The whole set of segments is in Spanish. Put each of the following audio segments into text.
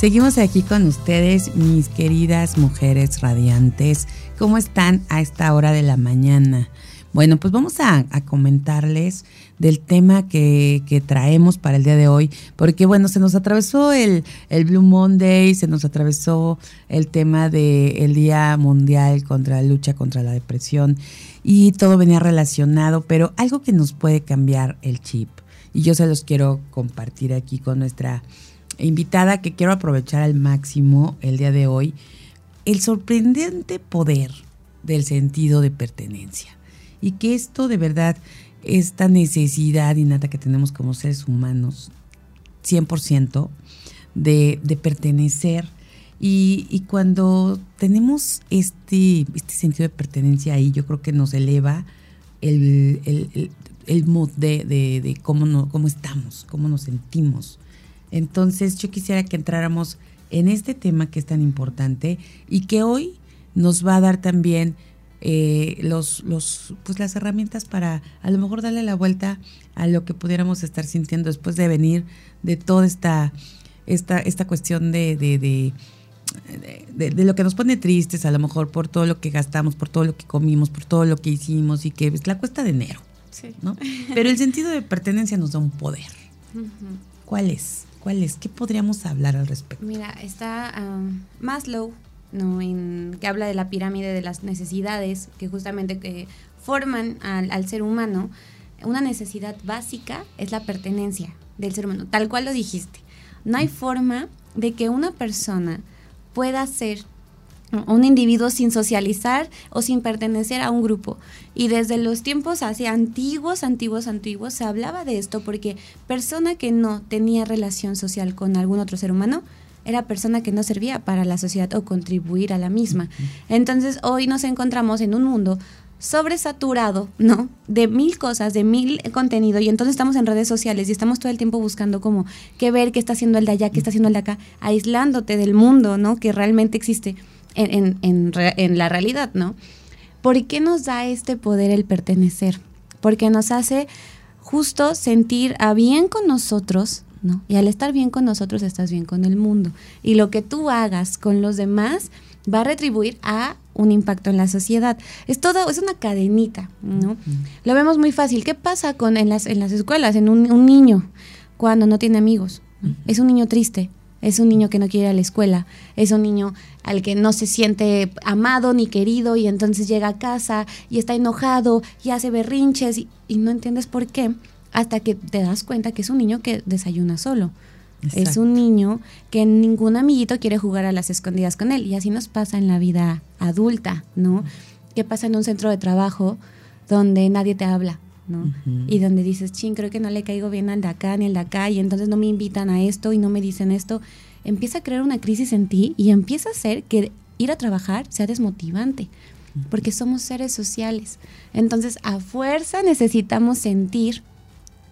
Seguimos aquí con ustedes, mis queridas mujeres radiantes. ¿Cómo están a esta hora de la mañana? Bueno, pues vamos a, comentarles del tema que, traemos para el día de hoy, porque bueno, se nos atravesó el, Blue Monday, se nos atravesó el tema del Día Mundial contra la lucha contra la depresión y todo venía relacionado, pero algo que nos puede cambiar el chip, y yo se los quiero compartir aquí con nuestra invitada que quiero aprovechar al máximo el día de hoy, el sorprendente poder del sentido de pertenencia. Y que esto de verdad, esta necesidad innata que tenemos como seres humanos, 100%, de, de pertenecer. Y, cuando tenemos este, este sentido de pertenencia ahí, yo creo que nos eleva el, el, el, mood de, de, de cómo, no, cómo estamos, cómo nos sentimos. Entonces yo quisiera que entráramos en este tema que es tan importante y que hoy nos va a dar también eh, los, los, pues las herramientas para a lo mejor darle la vuelta a lo que pudiéramos estar sintiendo después de venir de toda esta, esta, esta cuestión de, de, de, lo que nos pone tristes, a lo mejor por todo lo que gastamos, por todo lo que comimos, por todo lo que hicimos y que es la cuesta de enero. ¿no? Pero el sentido de pertenencia nos da un poder. ¿Cuál es? ¿Qué podríamos hablar al respecto? Mira, está um, Maslow, ¿no? Que habla de la pirámide de las necesidades que justamente que forman al, ser humano. Una necesidad básica es la pertenencia del ser humano, tal cual lo dijiste. No hay forma de que una persona pueda ser un individuo sin socializar o sin pertenecer a un grupo. Y desde los tiempos así antiguos, antiguos, antiguos, se hablaba de esto porque persona que no tenía relación social con algún otro ser humano, era persona que no servía para la sociedad o contribuir a la misma. Entonces hoy nos encontramos en un mundo sobresaturado, ¿no? De mil cosas, de mil contenido y entonces estamos en redes sociales y estamos todo el tiempo buscando como qué ver, qué está haciendo el de allá, qué está haciendo el de acá, aislándote del mundo, ¿no? Que realmente existe en, en, en, la realidad, ¿no? ¿Por qué nos da este poder el pertenecer? Porque nos hace justo sentir a bien con nosotros, ¿no? Y al estar bien con nosotros estás bien con el mundo. Y lo que tú hagas con los demás va a retribuir a un impacto en la sociedad. Es todo, es una cadenita, ¿no? Lo vemos muy fácil. ¿Qué pasa con en las, en las escuelas, en un, un niño cuando no tiene amigos? Es un niño triste, es un niño que no quiere ir a la escuela, es un niño al que no se siente amado ni querido y entonces llega a casa y está enojado y hace berrinches y, no entiendes por qué hasta que te das cuenta que es un niño que desayuna solo. Es un niño que ningún amiguito quiere jugar a las escondidas con él y así nos pasa en la vida adulta, ¿no? ¿Qué pasa en un centro de trabajo donde nadie te habla? ¿No? Y donde dices, ching, creo que no le caigo bien al de acá ni al de acá, y entonces no me invitan a esto y no me dicen esto, empieza a crear una crisis en ti y empieza a hacer que ir a trabajar sea desmotivante, porque somos seres sociales. Entonces, a fuerza necesitamos sentir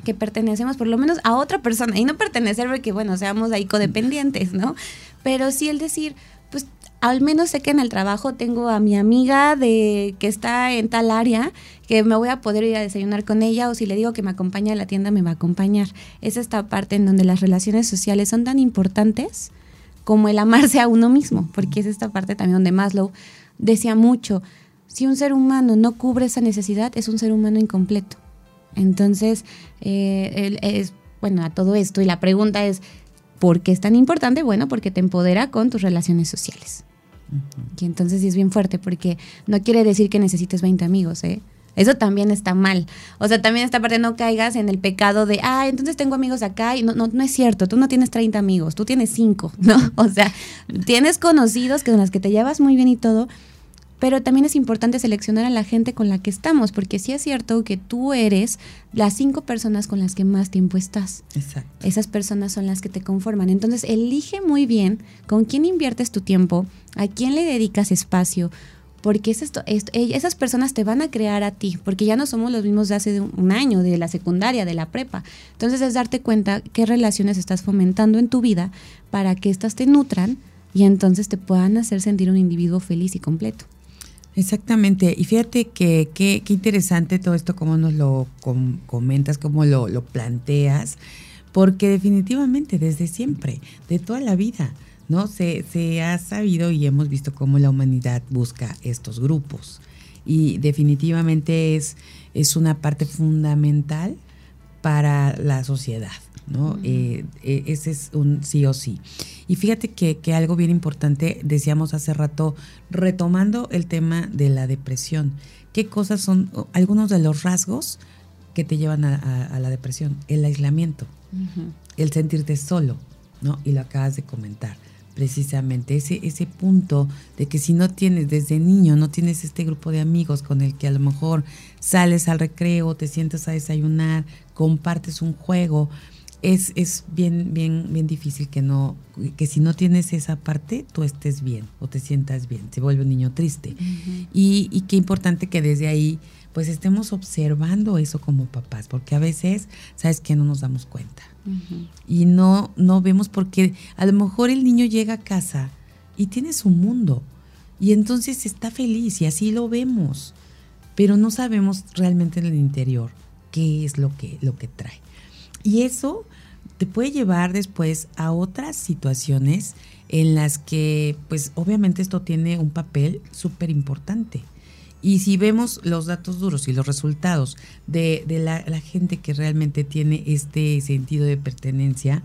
que pertenecemos por lo menos a otra persona y no pertenecer porque, bueno, seamos ahí codependientes, ¿no? Pero sí el decir, pues al menos sé que en el trabajo tengo a mi amiga de que está en tal área que me voy a poder ir a desayunar con ella o si le digo que me acompaña a la tienda me va a acompañar. Es esta parte en donde las relaciones sociales son tan importantes como el amarse a uno mismo, porque es esta parte también donde Maslow decía mucho, si un ser humano no cubre esa necesidad es un ser humano incompleto. Entonces, eh, es, bueno, a todo esto y la pregunta es, ¿por qué es tan importante? Bueno, porque te empodera con tus relaciones sociales. Y entonces sí es bien fuerte porque no quiere decir que necesites 20 amigos, ¿eh? Eso también está mal. O sea, también esta parte no caigas en el pecado de, ah, entonces tengo amigos acá y no, no, no es cierto, tú no tienes 30 amigos, tú tienes 5, ¿no? O sea, tienes conocidos que con los que te llevas muy bien y todo, pero también es importante seleccionar a la gente con la que estamos, porque sí es cierto que tú eres las cinco personas con las que más tiempo estás. Exacto. Esas personas son las que te conforman. Entonces, elige muy bien con quién inviertes tu tiempo, a quién le dedicas espacio, porque es esto, esas personas te van a crear a ti, porque ya no somos los mismos de hace un año, de la secundaria, de la prepa. Entonces es darte cuenta qué relaciones estás fomentando en tu vida para que éstas te nutran y entonces te puedan hacer sentir un individuo feliz y completo. Exactamente, y fíjate que qué interesante todo esto, cómo nos lo comentas, cómo lo planteas, porque definitivamente desde siempre, de toda la vida, ¿no? Se, se ha sabido y hemos visto cómo la humanidad busca estos grupos, y definitivamente es, es una parte fundamental para la sociedad, ¿no? Eh, eh, ese es un sí o sí. Y fíjate que, algo bien importante, decíamos hace rato, retomando el tema de la depresión, ¿qué cosas son algunos de los rasgos que te llevan a, la depresión? El aislamiento, el sentirte solo, ¿no? Y lo acabas de comentar precisamente ese, ese punto de que si no tienes desde niño, no tienes este grupo de amigos con el que a lo mejor sales al recreo, te sientas a desayunar, compartes un juego, es, es bien, bien, bien difícil que no, que si no tienes esa parte, tú estés bien o te sientas bien, se vuelve un niño triste. y, y, qué importante que desde ahí pues estemos observando eso como papás, porque a veces, ¿sabes que No nos damos cuenta. Y no, no vemos porque a lo mejor el niño llega a casa y tiene su mundo y entonces está feliz y así lo vemos, pero no sabemos realmente en el interior qué es lo que, lo que trae. Y eso te puede llevar después a otras situaciones en las que, pues obviamente esto tiene un papel súper importante. Y si vemos los datos duros y los resultados de, la, la, gente que realmente tiene este sentido de pertenencia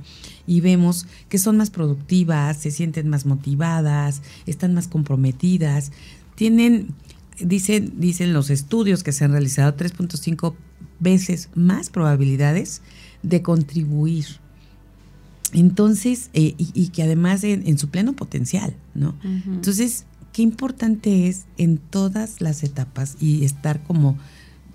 y vemos que son más productivas, se sienten más motivadas, están más comprometidas, tienen, dicen, dicen los estudios que se han realizado, 3.5 veces más probabilidades de contribuir. Entonces, eh, y, que además en, su pleno potencial, ¿no? Entonces, qué importante es en todas las etapas y estar como,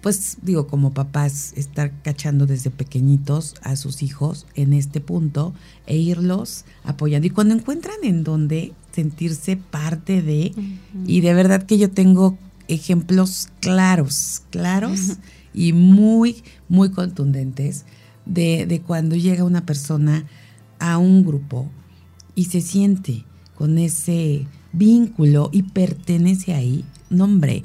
pues digo, como papás, estar cachando desde pequeñitos a sus hijos en este punto e irlos apoyando. Y cuando encuentran en donde sentirse parte de, y de verdad que yo tengo ejemplos claros, claros y muy, muy contundentes de, cuando llega una persona a un grupo y se siente con ese vínculo y pertenece ahí, no hombre,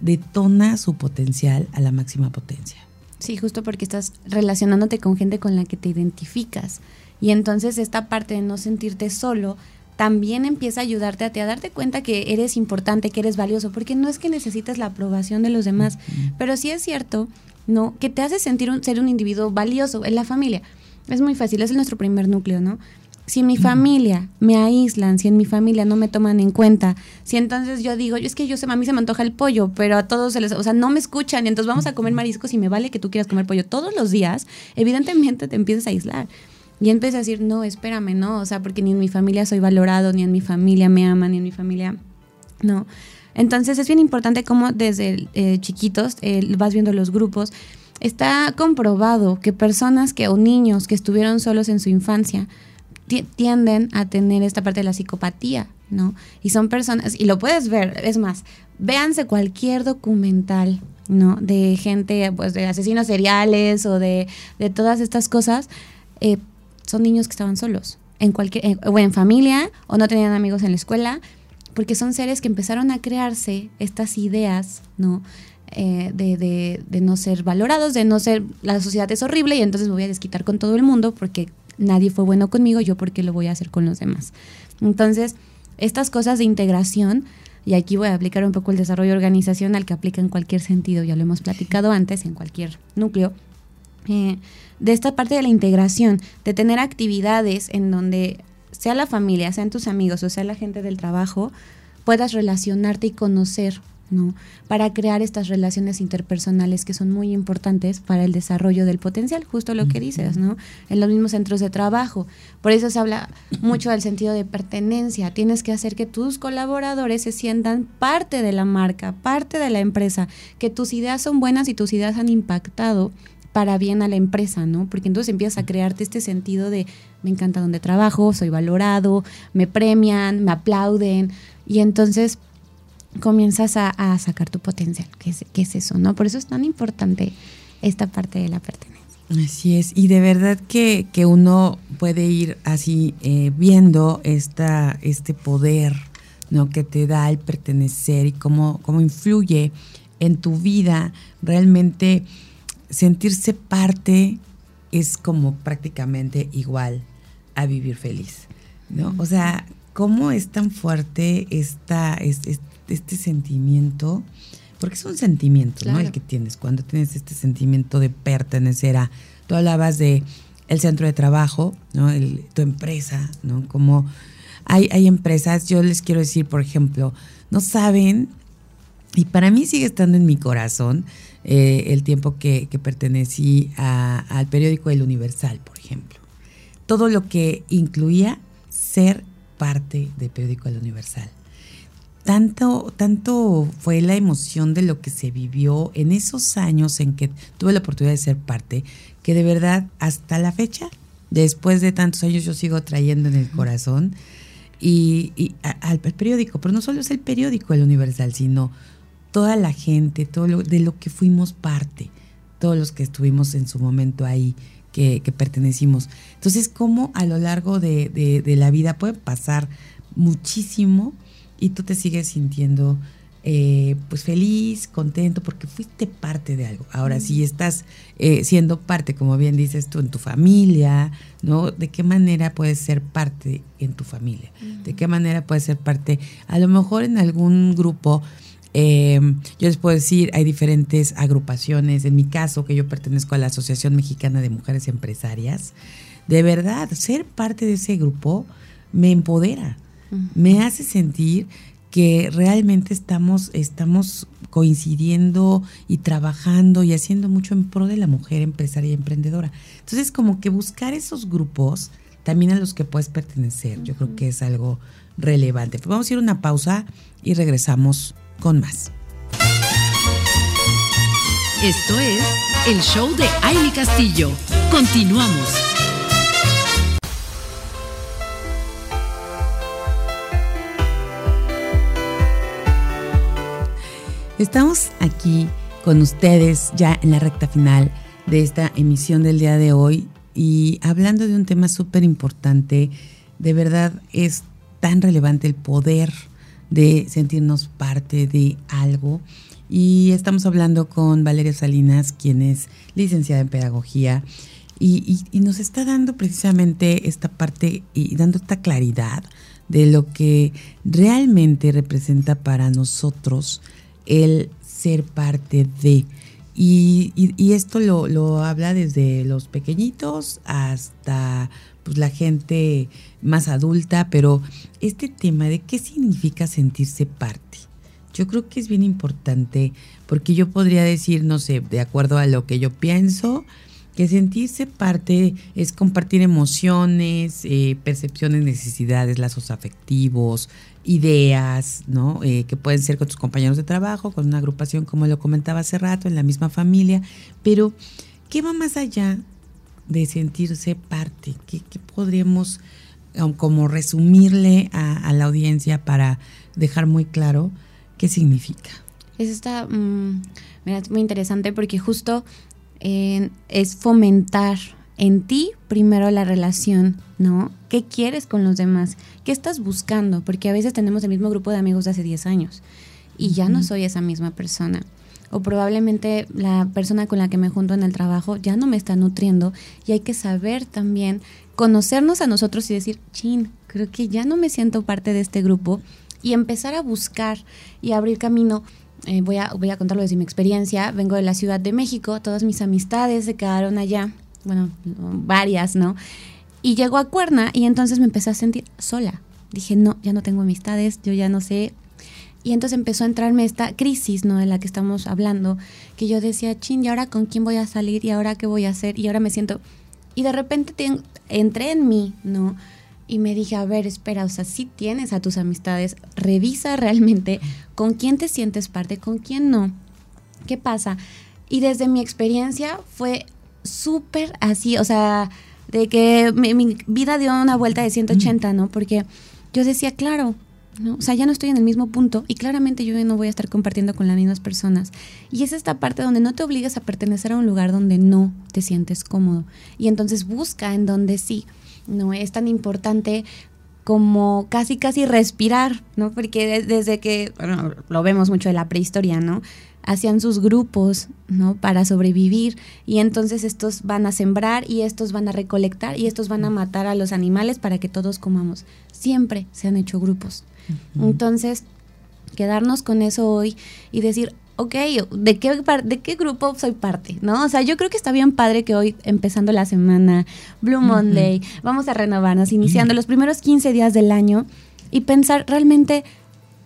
detona su potencial a la máxima potencia. Sí, justo porque estás relacionándote con gente con la que te identificas. Y entonces esta parte de no sentirte solo también empieza a ayudarte a, a darte cuenta que eres importante, que eres valioso, porque no es que necesites la aprobación de los demás, pero sí es cierto ¿no? Que te hace sentir un, ser un individuo valioso en la familia. Es muy fácil, es nuestro primer núcleo, ¿no? Si en mi familia me aíslan, si en mi familia no me toman en cuenta, si entonces yo digo, es que yo sé, a mí se me antoja el pollo, pero a todos se les, o sea, no me escuchan, y entonces vamos a comer mariscos y me vale que tú quieras comer pollo todos los días, evidentemente te empiezas a aislar. Y empiezas a decir, no, espérame, no, o sea, porque ni en mi familia soy valorado, ni en mi familia me aman, ni en mi familia, no. Entonces es bien importante cómo desde eh, chiquitos vas viendo los grupos. Está comprobado que personas que o niños que estuvieron solos en su infancia tienden a tener esta parte de la psicopatía, ¿no? Y son personas, y lo puedes ver, es más, véanse cualquier documental, ¿no? De gente, pues de asesinos seriales o de, de todas estas cosas, eh, son niños que estaban solos, en cualquier, o en familia, o no tenían amigos en la escuela, porque son seres que empezaron a crearse estas ideas, ¿no? Eh, de, de, no ser valorados, de no ser, la sociedad es horrible y entonces me voy a desquitar con todo el mundo porque nadie fue bueno conmigo, yo porque lo voy a hacer con los demás. Entonces, estas cosas de integración, y aquí voy a aplicar un poco el desarrollo organizacional que aplica en cualquier sentido, ya lo hemos platicado antes, en cualquier núcleo, eh, de esta parte de la integración, de tener actividades en donde sea la familia, sean tus amigos o sea la gente del trabajo, puedas relacionarte y conocer ¿no? Para crear estas relaciones interpersonales que son muy importantes para el desarrollo del potencial, justo lo que dices, ¿no? En los mismos centros de trabajo. Por eso se habla mucho del sentido de pertenencia. Tienes que hacer que tus colaboradores se sientan parte de la marca, parte de la empresa, que tus ideas son buenas y tus ideas han impactado para bien a la empresa, ¿no? Porque entonces empiezas a crearte este sentido de me encanta donde trabajo, soy valorado, me premian, me aplauden y entonces comienzas a, sacar tu potencial, que es, es eso, ¿no? Por eso es tan importante esta parte de la pertenencia. Así es, y de verdad que, uno puede ir así eh, viendo esta, este poder ¿no? que te da el pertenecer y cómo, cómo influye en tu vida realmente sentirse parte es como prácticamente igual a vivir feliz, ¿no? O sea, ¿cómo es tan fuerte esta, este sentimiento? Porque es un sentimiento, ¿no? El que tienes, cuando tienes este sentimiento de pertenecer a, tú hablabas de el centro de trabajo, ¿no? El, tu empresa, ¿no? Como hay, hay empresas, yo les quiero decir, por ejemplo, no saben, y para mí sigue estando en mi corazón, eh, el tiempo que, pertenecí al periódico El Universal, por ejemplo. Todo lo que incluía ser parte del periódico El Universal. Tanto, tanto fue la emoción de lo que se vivió en esos años en que tuve la oportunidad de ser parte, que de verdad hasta la fecha, después de tantos años, yo sigo trayendo en el corazón y, al periódico, pero no solo es el periódico El Universal, sino toda la gente, todo lo, de lo que fuimos parte, todos los que estuvimos en su momento ahí, que, pertenecimos. Entonces, cómo a lo largo de, la vida puede pasar muchísimo y tú te sigues sintiendo eh, pues feliz, contento, porque fuiste parte de algo. Ahora, si estás eh, siendo parte, como bien dices tú, en tu familia, ¿no? ¿De qué manera puedes ser parte en tu familia? ¿De qué manera puedes ser parte, a lo mejor en algún grupo? Em, yo les puedo decir, hay diferentes agrupaciones. En mi caso, que yo pertenezco a la Asociación Mexicana de Mujeres Empresarias, de verdad, ser parte de ese grupo me empodera, me hace sentir que realmente estamos, estamos coincidiendo y trabajando y haciendo mucho en pro de la mujer empresaria y emprendedora. Entonces, como que buscar esos grupos también a los que puedes pertenecer, yo creo que es algo relevante. Pues vamos a ir a una pausa y regresamos con más. Esto es el show de Aile Castillo. Continuamos. Estamos aquí con ustedes ya en la recta final de esta emisión del día de hoy y hablando de un tema súper importante, de verdad es tan relevante el poder de sentirnos parte de algo. Y estamos hablando con Valeria Salinas, quien es licenciada en pedagogía, y, nos está dando precisamente esta parte y dando esta claridad de lo que realmente representa para nosotros el ser parte de. Y, esto lo, lo, habla desde los pequeñitos hasta pues, la gente más adulta, pero este tema de qué significa sentirse parte. Yo creo que es bien importante porque yo podría decir, no sé, de acuerdo a lo que yo pienso, que sentirse parte es compartir emociones, eh, percepciones, necesidades, lazos afectivos, ideas, ¿no? Eh, que pueden ser con tus compañeros de trabajo, con una agrupación, como lo comentaba hace rato, en la misma familia, pero ¿qué va más allá de sentirse parte? ¿Qué, podríamos como resumirle a, la audiencia para dejar muy claro qué significa? Eso está mm, muy interesante porque justo eh, es fomentar en ti primero la relación, ¿no? ¿Qué quieres con los demás? ¿Qué estás buscando? Porque a veces tenemos el mismo grupo de amigos de hace 10 años y ya no soy esa misma persona o probablemente la persona con la que me junto en el trabajo ya no me está nutriendo y hay que saber también conocernos a nosotros y decir, chin, creo que ya no me siento parte de este grupo y empezar a buscar y abrir camino. Eh, voy, a, voy a contarlo desde mi experiencia. Vengo de la Ciudad de México, todas mis amistades se quedaron allá, bueno, varias, ¿no? Y llego a Cuerna y entonces me empecé a sentir sola. Dije, no, ya no tengo amistades, yo ya no sé Y entonces empezó a entrarme esta crisis, ¿no? De la que estamos hablando, que yo decía, chin, ¿y ahora con quién voy a salir? ¿Y ahora qué voy a hacer? Y ahora me siento... Y de repente entré en mí, ¿no? Y me dije, a ver, espera, o sea, si tienes a tus amistades, revisa realmente con quién te sientes parte, con quién no. ¿Qué pasa? Y desde mi experiencia fue súper así, o sea, de que mi, mi, vida dio una vuelta de 180, ¿no? Porque yo decía, claro, ¿no? O sea, ya no estoy en el mismo punto y claramente yo no voy a estar compartiendo con las mismas personas. Y es esta parte donde no te obligas a pertenecer a un lugar donde no te sientes cómodo. Y entonces busca en donde sí. No es tan importante como casi casi respirar, ¿no? Porque desde que, bueno, lo vemos mucho de la prehistoria, ¿no? hacían sus grupos, ¿no? Para sobrevivir y entonces estos van a sembrar y estos van a recolectar y estos van a matar a los animales para que todos comamos. Siempre se han hecho grupos. Entonces, quedarnos con eso hoy y decir, ok, ¿de qué, ¿de qué grupo soy parte? ¿No? O sea, yo creo que está bien padre que hoy, empezando la semana, Blue Monday, vamos a renovarnos, iniciando los primeros 15 días del año y pensar realmente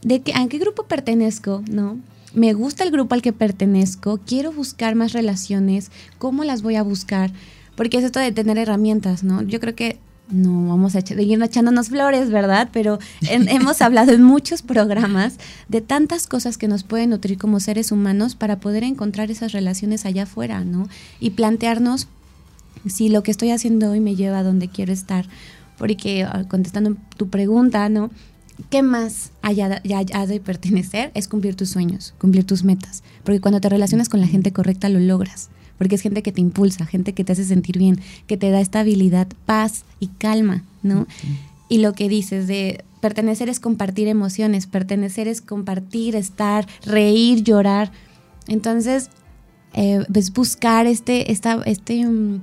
de qué, a qué grupo pertenezco, ¿no? me gusta el grupo al que pertenezco, quiero buscar más relaciones, ¿cómo las voy a buscar? Porque es esto de tener herramientas, ¿no? Yo creo que no vamos a seguir echándonos flores, ¿verdad? Pero hemos hablado en muchos programas de tantas cosas que nos pueden nutrir como seres humanos para poder encontrar esas relaciones allá afuera, ¿no? Y plantearnos si lo que estoy haciendo hoy me lleva a donde quiero estar. Porque ah, contestando tu pregunta, ¿no? ¿qué más haya, de pertenecer? Es cumplir tus sueños, cumplir tus metas. Porque cuando te relacionas con la gente correcta lo logras. Porque es gente que te impulsa, gente que te hace sentir bien, que te da estabilidad, paz y calma, ¿no? Y lo que dices de pertenecer es compartir emociones, pertenecer es compartir, estar, reír, llorar. Entonces, eh, pues buscar este, esta, este, mm,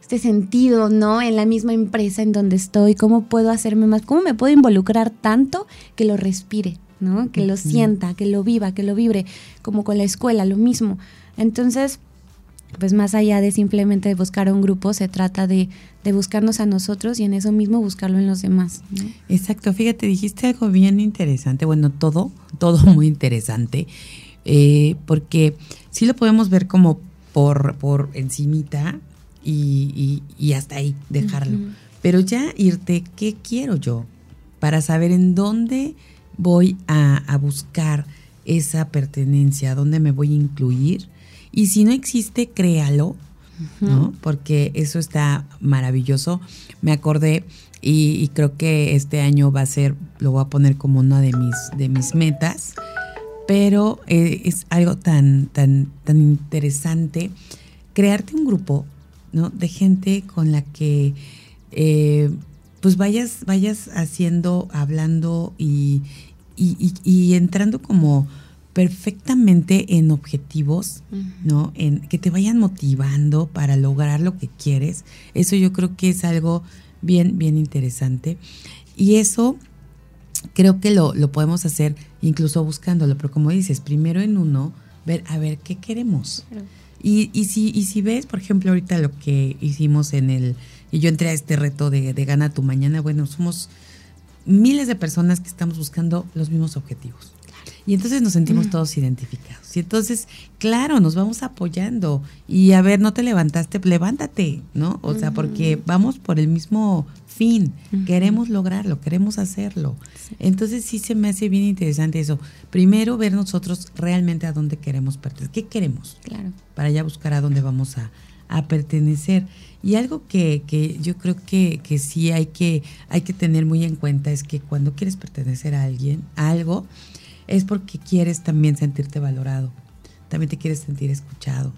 este sentido, ¿no? En la misma empresa en donde estoy, cómo puedo hacerme más, cómo me puedo involucrar tanto que lo respire, ¿no? Que lo sienta, que lo viva, que lo vibre, como con la escuela, lo mismo. Entonces, pues más allá de simplemente buscar un grupo, se trata de, de, buscarnos a nosotros y en eso mismo buscarlo en los demás. Exacto, fíjate, dijiste algo bien interesante, bueno, todo, todo muy interesante, eh, porque sí lo podemos ver como por, por encimita, y, hasta ahí dejarlo. Pero ya irte, ¿qué quiero yo? Para saber en dónde voy a, buscar esa pertenencia, dónde me voy a incluir. Y si no existe, créalo, ¿no? Porque eso está maravilloso. Me acordé y, creo que este año va a ser, lo voy a poner como una de mis, de mis metas, pero eh, es algo tan, tan, tan interesante. Crearte un grupo ¿no? De gente con la que eh, pues vayas, vayas haciendo, hablando y, y, entrando como perfectamente en objetivos, ¿no? En que te vayan motivando para lograr lo que quieres. Eso yo creo que es algo bien, bien interesante. Y eso creo que lo, lo podemos hacer incluso buscándolo, pero como dices, primero en uno, ver, a ver, ¿qué queremos? Y, y, si, y si ves, por ejemplo, ahorita lo que hicimos en el, y yo entré a este reto de, de Gana tu Mañana, bueno, somos miles de personas que estamos buscando los mismos objetivos. Y entonces nos sentimos mm. todos identificados. Y entonces, claro, nos vamos apoyando. Y a ver, no te levantaste, levántate, ¿no? O sea, porque vamos por el mismo fin. Queremos lograrlo, queremos hacerlo. Entonces sí se me hace bien interesante eso. Primero ver nosotros realmente a dónde queremos pertenecer. ¿Qué queremos? Claro. Para ya buscar a dónde vamos a, pertenecer. Y algo que, que yo creo que, que, sí hay que, hay que tener muy en cuenta es que cuando quieres pertenecer a alguien, a algo, es porque quieres también sentirte valorado, también te quieres sentir escuchado.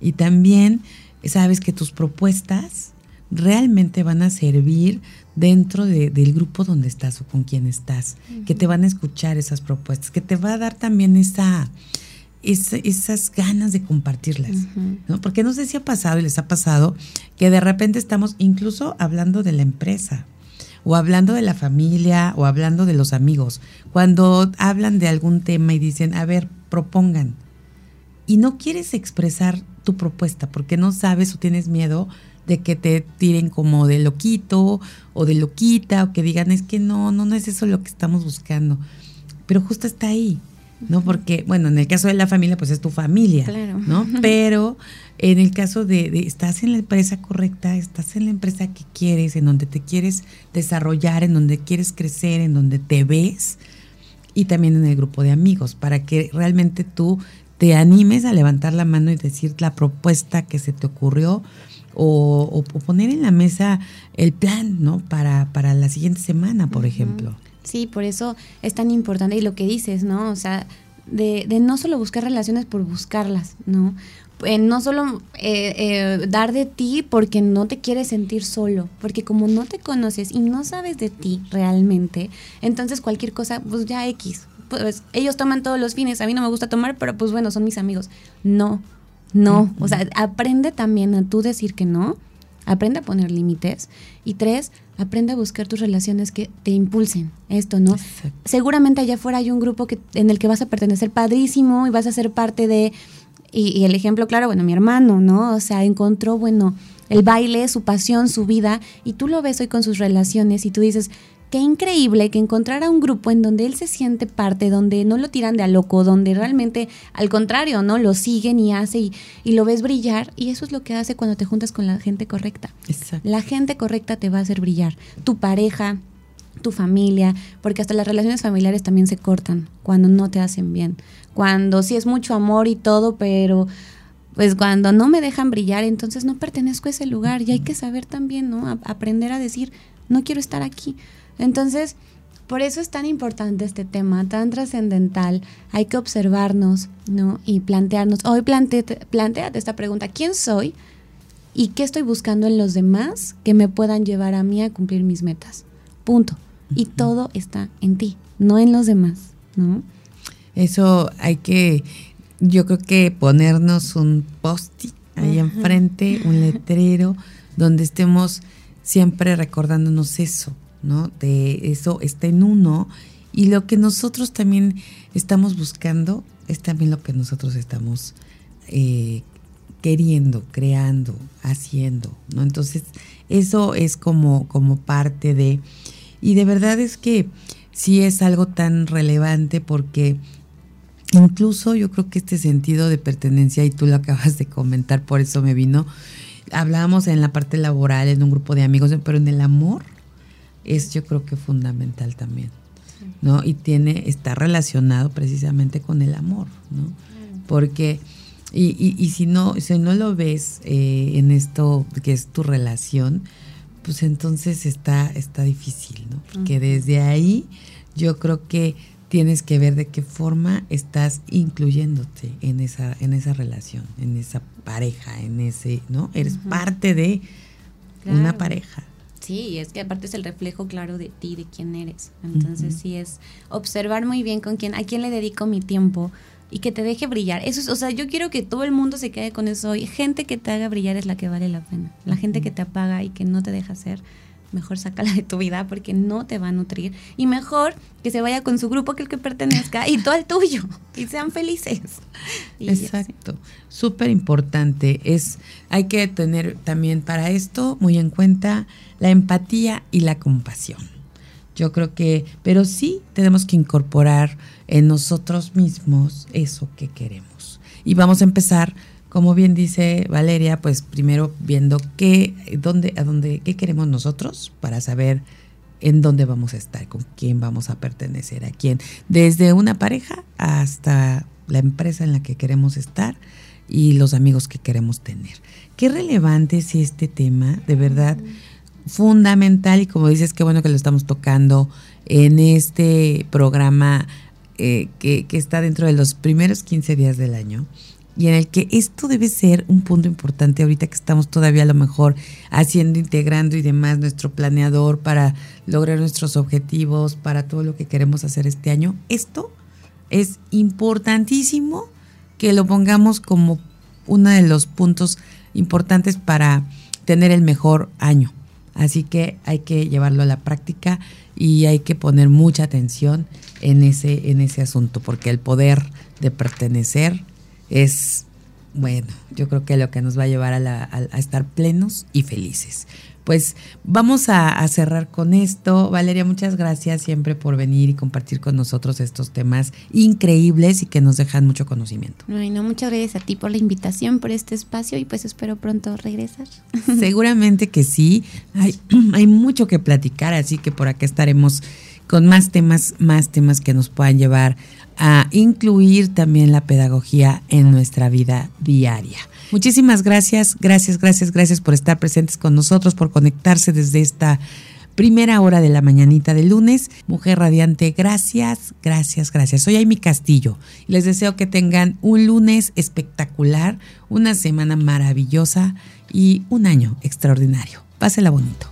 Y también sabes que tus propuestas realmente van a servir dentro del grupo donde estás o con quien estás, que te van a escuchar esas propuestas, que te va a dar también esa, esas ganas de compartirlas. ¿no? Porque no sé si ha pasado y les ha pasado que de repente estamos incluso hablando de la empresa o hablando de la familia o hablando de los amigos, cuando hablan de algún tema y dicen, a ver, propongan, y no quieres expresar tu propuesta porque no sabes o tienes miedo de que te tiren como de loquito o de loquita o que digan es que no, no, no es eso lo que estamos buscando. pero justo está ahí, ¿no? Porque, bueno, en el caso de la familia, pues es tu familia, ¿no? Pero en el caso de, de, estás en la empresa correcta, estás en la empresa que quieres, en donde te quieres desarrollar, en donde quieres crecer, en donde te ves, y también en el grupo de amigos, para que realmente tú te animes a levantar la mano y decir la propuesta que se te ocurrió o, poner en la mesa el plan, ¿no? Para, para la siguiente semana, por ejemplo. Sí, por eso es tan importante y lo que dices, ¿no? O sea, de, de no solo buscar relaciones por buscarlas, ¿no? Eh, no solo eh, eh, dar de ti porque no te quieres sentir solo, porque como no te conoces y no sabes de ti realmente, entonces cualquier cosa, pues ya X. Pues ellos toman todos los fines, a mí no me gusta tomar, pero pues bueno, son mis amigos. No, no, o sea, aprende también a tú decir que no, aprende a poner límites y tres, aprende a buscar tus relaciones que te impulsen esto, ¿no? Seguramente allá afuera hay un grupo que, en el que vas a pertenecer padrísimo y vas a ser parte de, y, el ejemplo claro, bueno, mi hermano, ¿no? O sea, encontró, bueno, el baile, su pasión, su vida, y tú lo ves hoy con sus relaciones y tú dices, qué increíble que encontrara un grupo en donde él se siente parte, donde no lo tiran de a loco, donde realmente al contrario, ¿no? Lo siguen y hace y, y lo ves brillar y eso es lo que hace cuando te juntas con la gente correcta. Exacto. La gente correcta te va a hacer brillar. Tu pareja, tu familia, porque hasta las relaciones familiares también se cortan cuando no te hacen bien. Cuando sí es mucho amor y todo, pero pues cuando no me dejan brillar, entonces no pertenezco a ese lugar y hay que saber también, ¿no? aprender a decir, no quiero estar aquí. Entonces, por eso es tan importante este tema, tan trascendental. Hay que observarnos, ¿no? Y plantearnos. Hoy planteate, esta pregunta: ¿quién soy? ¿Y qué estoy buscando en los demás que me puedan llevar a mí a cumplir mis metas? Punto. Y todo está en ti, no en los demás, ¿no? Eso hay que, yo creo que ponernos un post-it ahí enfrente, un letrero, donde estemos siempre recordándonos eso, ¿no? De eso está en uno y lo que nosotros también estamos buscando es también lo que nosotros estamos eh, queriendo, creando, haciendo, ¿no? Entonces, eso es como, como parte de... Y de verdad es que sí es algo tan relevante porque incluso yo creo que este sentido de pertenencia, y tú lo acabas de comentar, por eso me vino, hablábamos en la parte laboral, en un grupo de amigos, pero en el amor, es yo creo que fundamental también, ¿no? Y tiene, está relacionado precisamente con el amor, ¿no? Porque, y, y, y, si no, si no lo ves eh, en esto que es tu relación, pues entonces está, está difícil, ¿no? Porque desde ahí yo creo que tienes que ver de qué forma estás incluyéndote en esa, en esa relación, en esa pareja, en ese, ¿no? Eres parte de una pareja. Sí, es que aparte es el reflejo claro de ti, de quién eres. Entonces sí es observar muy bien con quién, a quién le dedico mi tiempo y que te deje brillar. Eso es, o sea, yo quiero que todo el mundo se quede con eso. Y gente que te haga brillar es la que vale la pena. La gente que te apaga y que no te deja ser, mejor sácala de tu vida porque no te va a nutrir. Y mejor que se vaya con su grupo que el que pertenezca y todo el tuyo. Y sean felices. Exacto. Súper importante. Es, hay que tener también para esto muy en cuenta la empatía y la compasión. Yo creo que, pero sí tenemos que incorporar en nosotros mismos eso que queremos. Y vamos a empezar como bien dice Valeria, pues primero viendo qué, dónde, a dónde, qué queremos nosotros para saber en dónde vamos a estar, con quién vamos a pertenecer, a quién, desde una pareja hasta la empresa en la que queremos estar y los amigos que queremos tener. Qué relevante es este tema, de verdad, fundamental y como dices, qué bueno que lo estamos tocando en este programa eh, que, que está dentro de los primeros 15 días del año y en el que esto debe ser un punto importante ahorita que estamos todavía a lo mejor haciendo, integrando y demás nuestro planeador para lograr nuestros objetivos, para todo lo que queremos hacer este año. Esto es importantísimo que lo pongamos como uno de los puntos importantes para tener el mejor año. Así que hay que llevarlo a la práctica y hay que poner mucha atención en ese, en ese asunto, porque el poder de pertenecer es, bueno, yo creo que lo que nos va a llevar a, estar plenos y felices. pues vamos a, cerrar con esto. Valeria, muchas gracias siempre por venir y compartir con nosotros estos temas increíbles y que nos dejan mucho conocimiento. Bueno, muchas gracias a ti por la invitación, por este espacio y pues espero pronto regresar. Seguramente que sí. Hay, hay mucho que platicar, así que por acá estaremos con más temas, más temas que nos puedan llevar a incluir también la pedagogía en nuestra vida diaria. Muchísimas gracias, gracias, gracias, gracias por estar presentes con nosotros, por conectarse desde esta primera hora de la mañanita de lunes. Mujer Radiante, gracias, gracias, gracias. Soy Amy Castillo les deseo que tengan un lunes espectacular, una semana maravillosa y un año extraordinario. Pásela bonito.